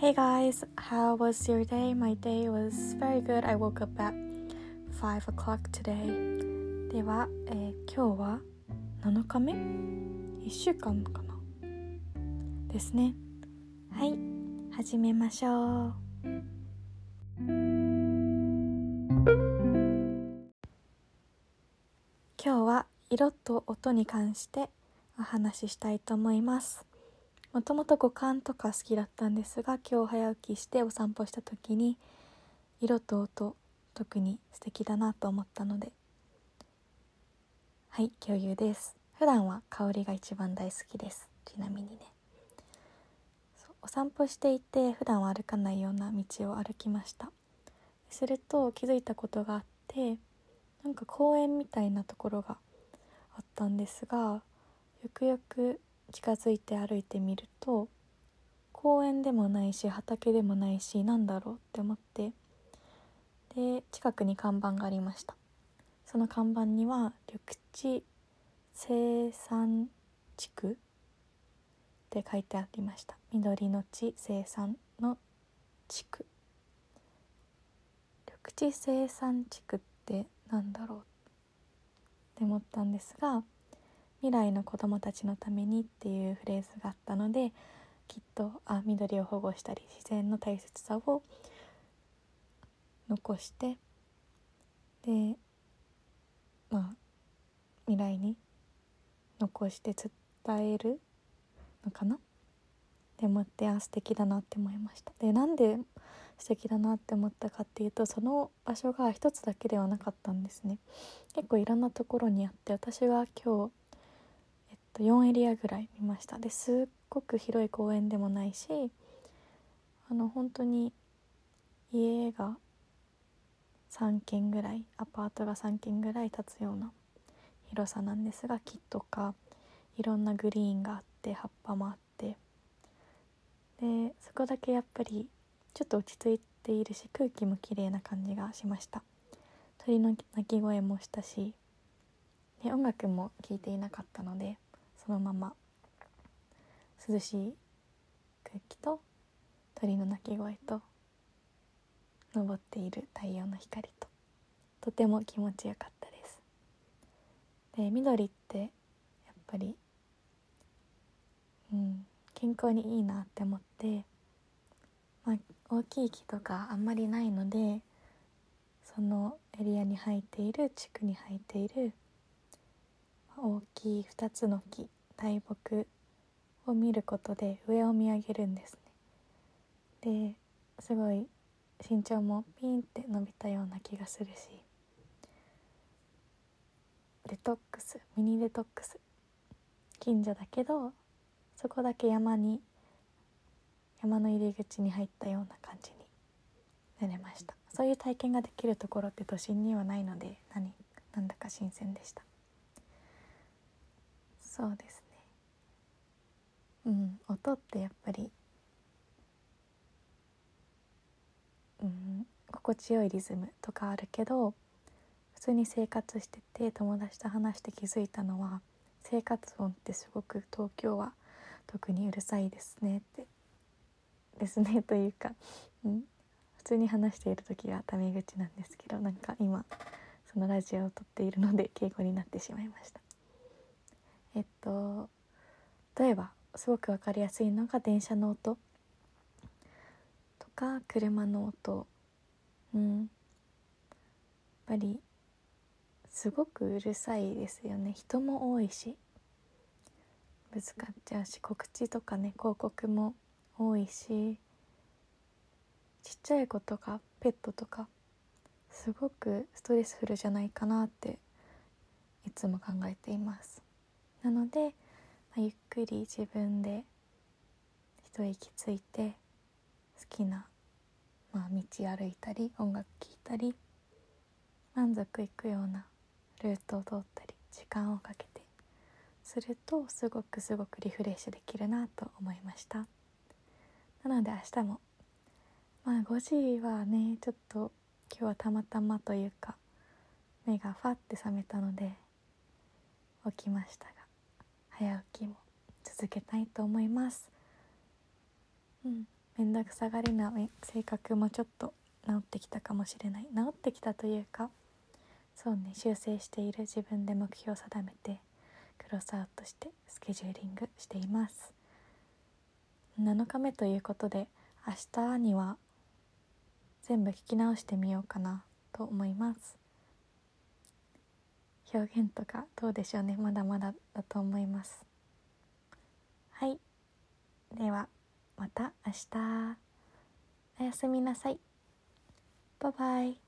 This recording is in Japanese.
Hey guys, how was your day? My day was very good. I woke up at 5 o'clock today. では、えー今日は7日目 ?1 週間かなですね。はい、始めましょう。今日は色と音に関してお話ししたいと思います。もともと五感とか好きだったんですが今日早起きしてお散歩した時に色と音特に素敵だなと思ったのではい共有です。普段は香りが一番大好きです。ちなみにね。お散歩していて普段は歩かないような道を歩きました。すると気づいたことがあってなんか公園みたいなところがあったんですがよくよく近づいて歩いてみると公園でもないし畑でもないしなんだろうって思ってで近くに看板がありました。その看板には緑地生産地区って書いてありました。緑の地生産の地区。緑地生産地区ってなんだろうって思ったんですが未来の子どもたちのためにっていうフレーズがあったのできっとあ緑を保護したり自然の大切さを残してでまあ未来に残して伝えるのかな？って思ってあ素敵だなって思いました。でなんで素敵だなって思ったかっていうとその場所が一つだけではなかったんですね。結構いろんなところにあって私が今日と、4エリアぐらい見ました。ですっごく広い公園でもないしあの本当に家が3軒ぐらいアパートが3軒ぐらい建つような広さなんですが木とかいろんなグリーンがあって葉っぱもあって。でそこだけやっぱりちょっと落ち着いているし空気も綺麗な感じがしました。鳥の鳴き声もしたしで音楽も聴いていなかったのでそのまま。涼しい空気と鳥の鳴き声と昇っている太陽の光ととても気持ちよかったです。で緑ってやっぱりうん健康にいいなって思って、まあ、大きい木とかあんまりないのでそのエリアに生えている地区に生えている大きい2つの木大木を見ることで上を見上げるんですね。ですごい身長もピンって伸びたような気がするし。デトックスミニデトックス。近所だけどそこだけ山に山の入り口に入ったような感じになれました。そういう体験ができるところって都心にはないので何なんだか新鮮でした。そうですね。うん音ってやっぱりうん心地よいリズムとかあるけど普通に生活してて友達と話して気づいたのは生活音ってすごく東京は特にうるさいですねってですねというか、うん、普通に話している時がタメ口なんですけどなんか今そのラジオを撮っているので敬語になってしまいました。えっと例えばすごく分かりやすいのが電車の音。とか車の音。うん。やっぱりすごくうるさいですよね。人も多いし。ぶつかっちゃうし告知とかね広告も多いし。ちっちゃい子とかペットとかすごくストレスフルじゃないかなっていつも考えています。なので、ゆっくり自分で一息ついて好きな、まあ、道歩いたり音楽聴いたり満足いくようなルートを通ったり時間をかけてするとすごくすごくリフレッシュできるなと思いました。なので明日もまあ5時はねちょっと今日はたまたまというか目がファって覚めたので起きましたが早起きも続けたいと思います。うん。面倒くさがりな性格もちょっと治ってきたかもしれない。治ってきたというかそうね修正している自分で目標を定めてクロスアウトしてスケジューリングしています。7日目ということで明日には全部聞き直してみようかなと思います。表現とかどうでしょうね。まだまだだと思います。はい。ではまた明日。おやすみなさい。バイバイ。